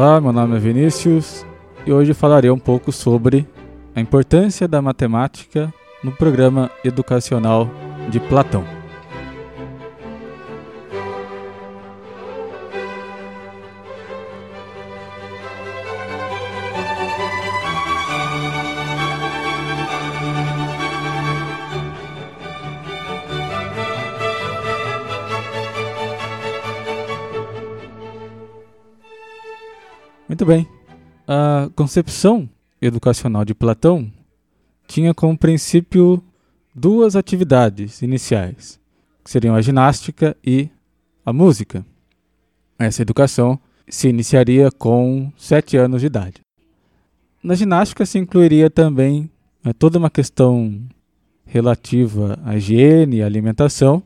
Olá, meu nome é Vinícius e hoje falarei um pouco sobre a importância da matemática no programa educacional de Platão. Muito bem. A concepção educacional de Platão tinha como princípio duas atividades iniciais, que seriam a ginástica e a música. Essa educação se iniciaria com sete anos de idade. Na ginástica se incluiria também né, toda uma questão relativa à higiene e alimentação,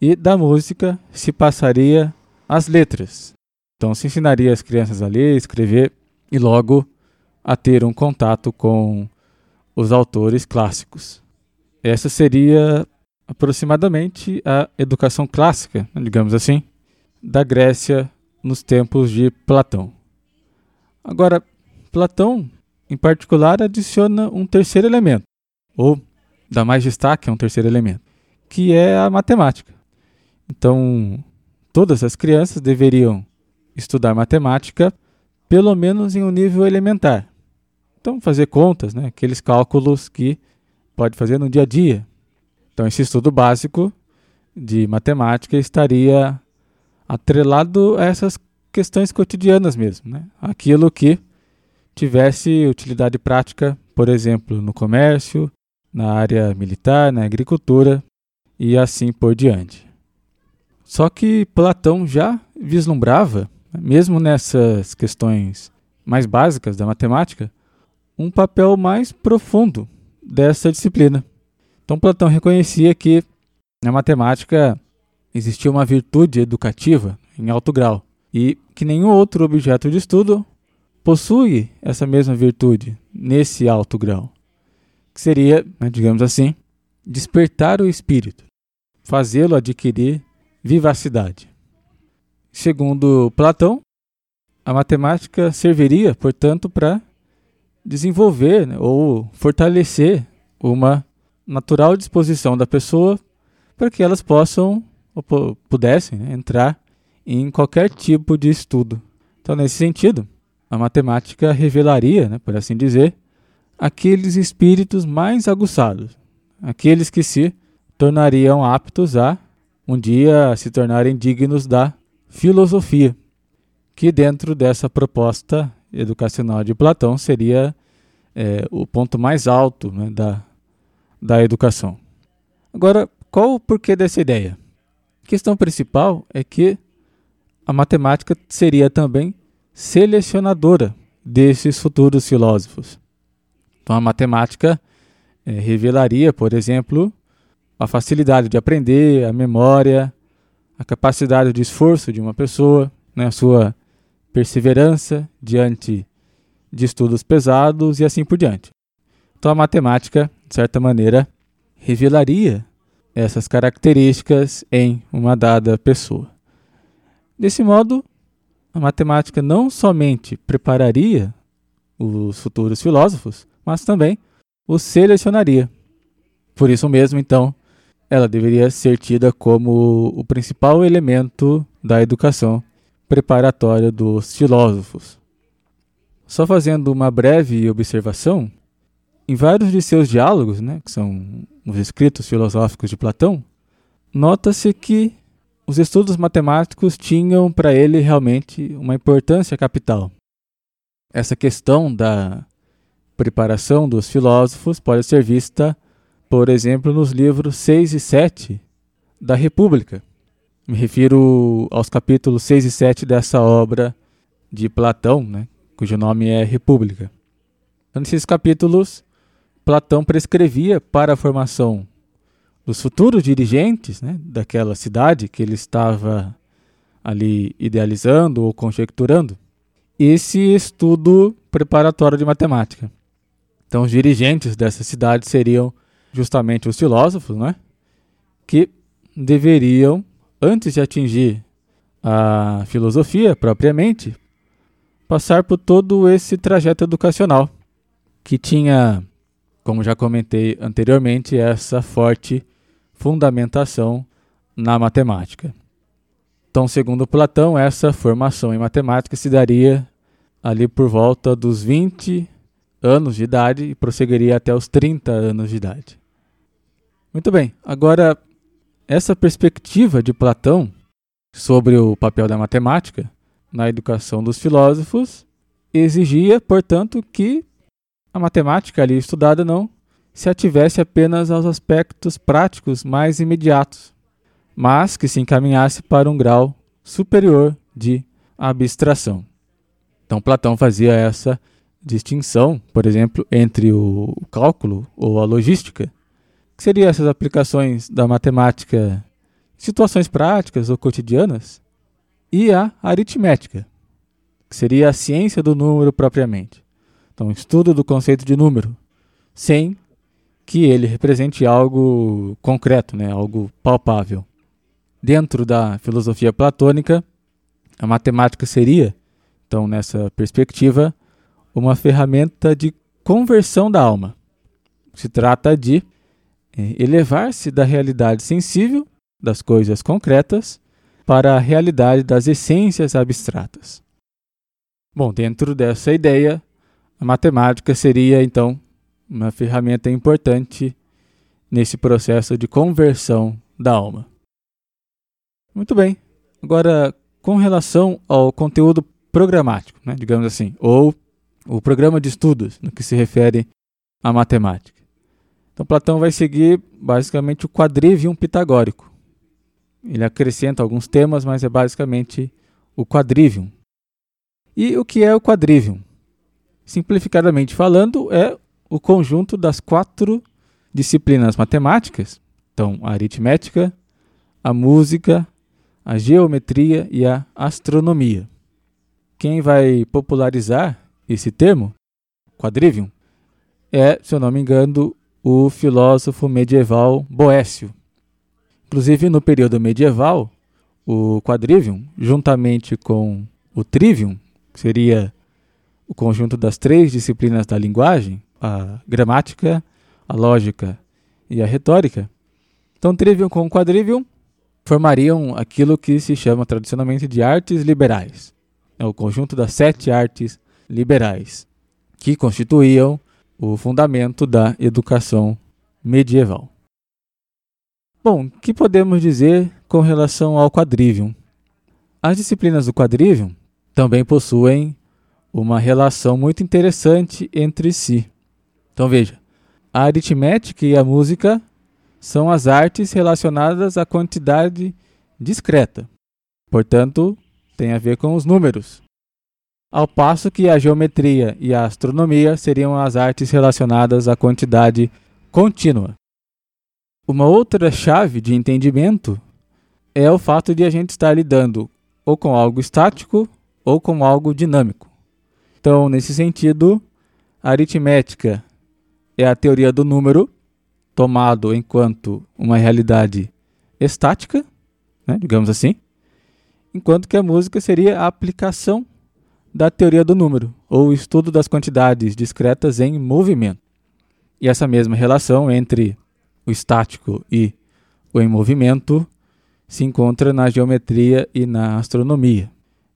e da música se passaria às letras, então se ensinaria as crianças a ler, escrever e logo a ter um contato com os autores clássicos. Essa seria aproximadamente a educação clássica, digamos assim, da Grécia nos tempos de Platão. Agora, Platão, em particular, adiciona um terceiro elemento, ou dá mais destaque a um terceiro elemento, que é a matemática. Então, todas as crianças deveriam estudar matemática, pelo menos em um nível elementar. Então, fazer contas, né? aqueles cálculos que pode fazer no dia a dia. Então, esse estudo básico de matemática estaria atrelado a essas questões cotidianas mesmo, né? aquilo que tivesse utilidade prática, por exemplo, no comércio, na área militar, na agricultura e assim por diante. Só que Platão já vislumbrava mesmo nessas questões mais básicas da matemática, um papel mais profundo dessa disciplina. Então, Platão reconhecia que na matemática existia uma virtude educativa em alto grau e que nenhum outro objeto de estudo possui essa mesma virtude nesse alto grau, que seria, né, digamos assim, despertar o espírito, fazê-lo adquirir vivacidade. Segundo Platão, a matemática serviria, portanto, para desenvolver né, ou fortalecer uma natural disposição da pessoa para que elas possam ou pudessem né, entrar em qualquer tipo de estudo. Então, nesse sentido, a matemática revelaria, né, por assim dizer, aqueles espíritos mais aguçados, aqueles que se tornariam aptos a um dia se tornarem dignos da filosofia, que dentro dessa proposta educacional de Platão seria é, o ponto mais alto né, da, da educação. Agora, qual o porquê dessa ideia? A questão principal é que a matemática seria também selecionadora desses futuros filósofos. Então, a matemática é, revelaria, por exemplo, a facilidade de aprender, a memória, a capacidade de esforço de uma pessoa, né, a sua perseverança diante de estudos pesados e assim por diante. Então a matemática, de certa maneira, revelaria essas características em uma dada pessoa. Desse modo, a matemática não somente prepararia os futuros filósofos, mas também os selecionaria. Por isso mesmo, então, ela deveria ser tida como o principal elemento da educação preparatória dos filósofos. Só fazendo uma breve observação, em vários de seus diálogos, né, que são os escritos filosóficos de Platão, nota-se que os estudos matemáticos tinham para ele realmente uma importância capital. Essa questão da preparação dos filósofos pode ser vista por exemplo, nos livros 6 e 7 da República. Me refiro aos capítulos 6 e 7 dessa obra de Platão, né, cujo nome é República. Nesses capítulos, Platão prescrevia para a formação dos futuros dirigentes né, daquela cidade que ele estava ali idealizando ou conjecturando esse estudo preparatório de matemática. Então, os dirigentes dessa cidade seriam justamente os filósofos, né, que deveriam, antes de atingir a filosofia propriamente, passar por todo esse trajeto educacional, que tinha, como já comentei anteriormente, essa forte fundamentação na matemática. Então, segundo Platão, essa formação em matemática se daria ali por volta dos 20 anos de idade e prosseguiria até os 30 anos de idade. Muito bem, agora essa perspectiva de Platão sobre o papel da matemática na educação dos filósofos exigia, portanto, que a matemática ali estudada não se ativesse apenas aos aspectos práticos mais imediatos, mas que se encaminhasse para um grau superior de abstração. Então, Platão fazia essa distinção, por exemplo, entre o cálculo ou a logística, que seriam essas aplicações da matemática em situações práticas ou cotidianas, e a aritmética, que seria a ciência do número propriamente. Então, estudo do conceito de número, sem que ele represente algo concreto, né, algo palpável. Dentro da filosofia platônica, a matemática seria, então, nessa perspectiva, uma ferramenta de conversão da alma. Se trata de elevar-se da realidade sensível, das coisas concretas, para a realidade das essências abstratas. Bom, dentro dessa ideia, a matemática seria então uma ferramenta importante nesse processo de conversão da alma. Muito bem. Agora, com relação ao conteúdo programático, né, digamos assim, ou o programa de estudos no que se refere à matemática. Então, Platão vai seguir basicamente o quadrivium pitagórico. Ele acrescenta alguns temas, mas é basicamente o quadrivium. E o que é o quadrivium? Simplificadamente falando, é o conjunto das quatro disciplinas matemáticas, então a aritmética, a música, a geometria e a astronomia. Quem vai popularizar esse termo, quadrivium, é, se eu não me engano, o filósofo medieval Boécio. Inclusive, no período medieval, o quadrivium, juntamente com o trivium, que seria o conjunto das três disciplinas da linguagem, a gramática, a lógica e a retórica. Então, trivium com quadrivium formariam aquilo que se chama tradicionalmente de artes liberais. É o conjunto das sete artes liberais, que constituíam o fundamento da educação medieval. Bom, o que podemos dizer com relação ao quadrivium? As disciplinas do quadrivium também possuem uma relação muito interessante entre si. Então veja, a aritmética e a música são as artes relacionadas à quantidade discreta. Portanto, tem a ver com os números ao passo que a geometria e a astronomia seriam as artes relacionadas à quantidade contínua. Uma outra chave de entendimento é o fato de a gente estar lidando ou com algo estático ou com algo dinâmico. Então, nesse sentido, a aritmética é a teoria do número tomado enquanto uma realidade estática, né, digamos assim, enquanto que a música seria a aplicação da teoria do número, ou estudo das quantidades discretas em movimento. E essa mesma relação entre o estático e o em movimento se encontra na geometria e na astronomia.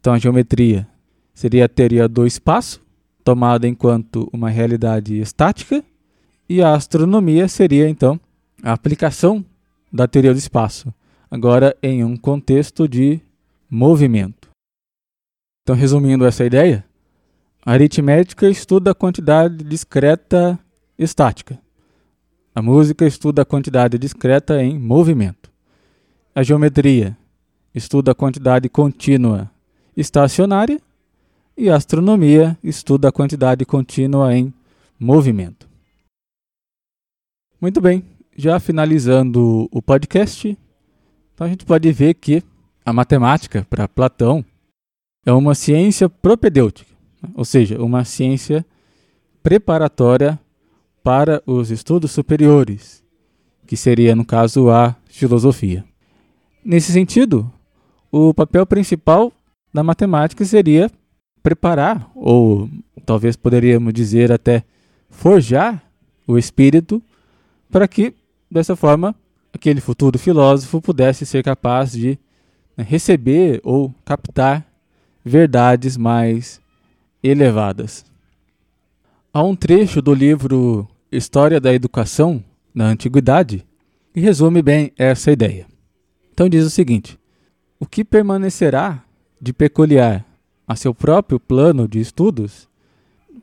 Então, a geometria seria a teoria do espaço, tomada enquanto uma realidade estática, e a astronomia seria, então, a aplicação da teoria do espaço, agora em um contexto de movimento. Então, resumindo essa ideia, a aritmética estuda a quantidade discreta estática. A música estuda a quantidade discreta em movimento. A geometria estuda a quantidade contínua estacionária e a astronomia estuda a quantidade contínua em movimento. Muito bem, já finalizando o podcast, então a gente pode ver que a matemática para Platão é uma ciência propedêutica, ou seja, uma ciência preparatória para os estudos superiores, que seria, no caso, a filosofia. Nesse sentido, o papel principal da matemática seria preparar, ou talvez poderíamos dizer até forjar o espírito para que, dessa forma, aquele futuro filósofo pudesse ser capaz de né, receber ou captar verdades mais elevadas. Há um trecho do livro História da Educação na Antiguidade que resume bem essa ideia. Então diz o seguinte: o que permanecerá de peculiar a seu próprio plano de estudos,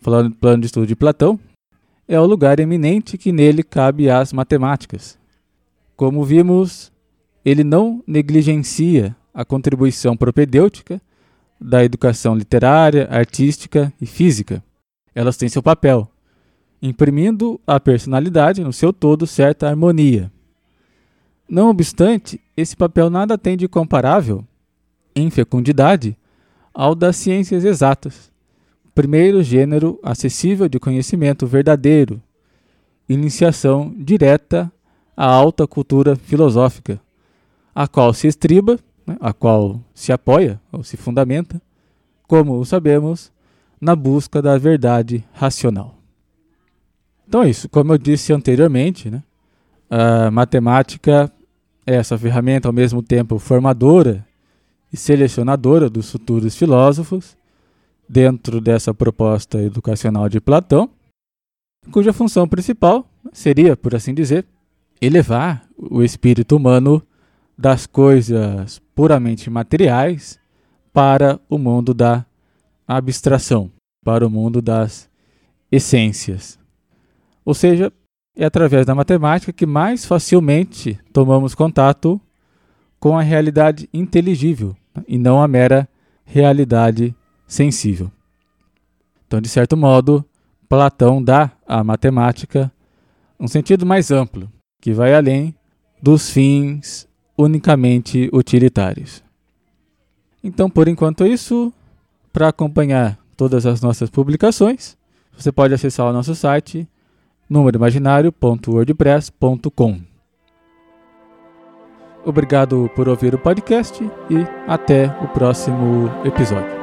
falando do plano de estudo de Platão, é o lugar eminente que nele cabe às matemáticas. Como vimos, ele não negligencia a contribuição propedêutica da educação literária, artística e física. Elas têm seu papel, imprimindo à personalidade, no seu todo, certa harmonia. Não obstante, esse papel nada tem de comparável, em fecundidade, ao das ciências exatas, primeiro gênero acessível de conhecimento verdadeiro, iniciação direta à alta cultura filosófica, a qual se estriba, né, a qual se apoia ou se fundamenta, como sabemos, na busca da verdade racional. Então é isso, como eu disse anteriormente, né, a matemática é essa ferramenta ao mesmo tempo formadora e selecionadora dos futuros filósofos, dentro dessa proposta educacional de Platão, cuja função principal seria, por assim dizer, elevar o espírito humano das coisas puramente materiais para o mundo da abstração, para o mundo das essências. Ou seja, é através da matemática que mais facilmente tomamos contato com a realidade inteligível e não a mera realidade sensível. Então, de certo modo, Platão dá à matemática um sentido mais amplo, que vai além dos fins unicamente utilitários. Então, por enquanto é isso. Para acompanhar todas as nossas publicações, você pode acessar o nosso site númeroimaginário.wordpress.com. Obrigado por ouvir o podcast e até o próximo episódio.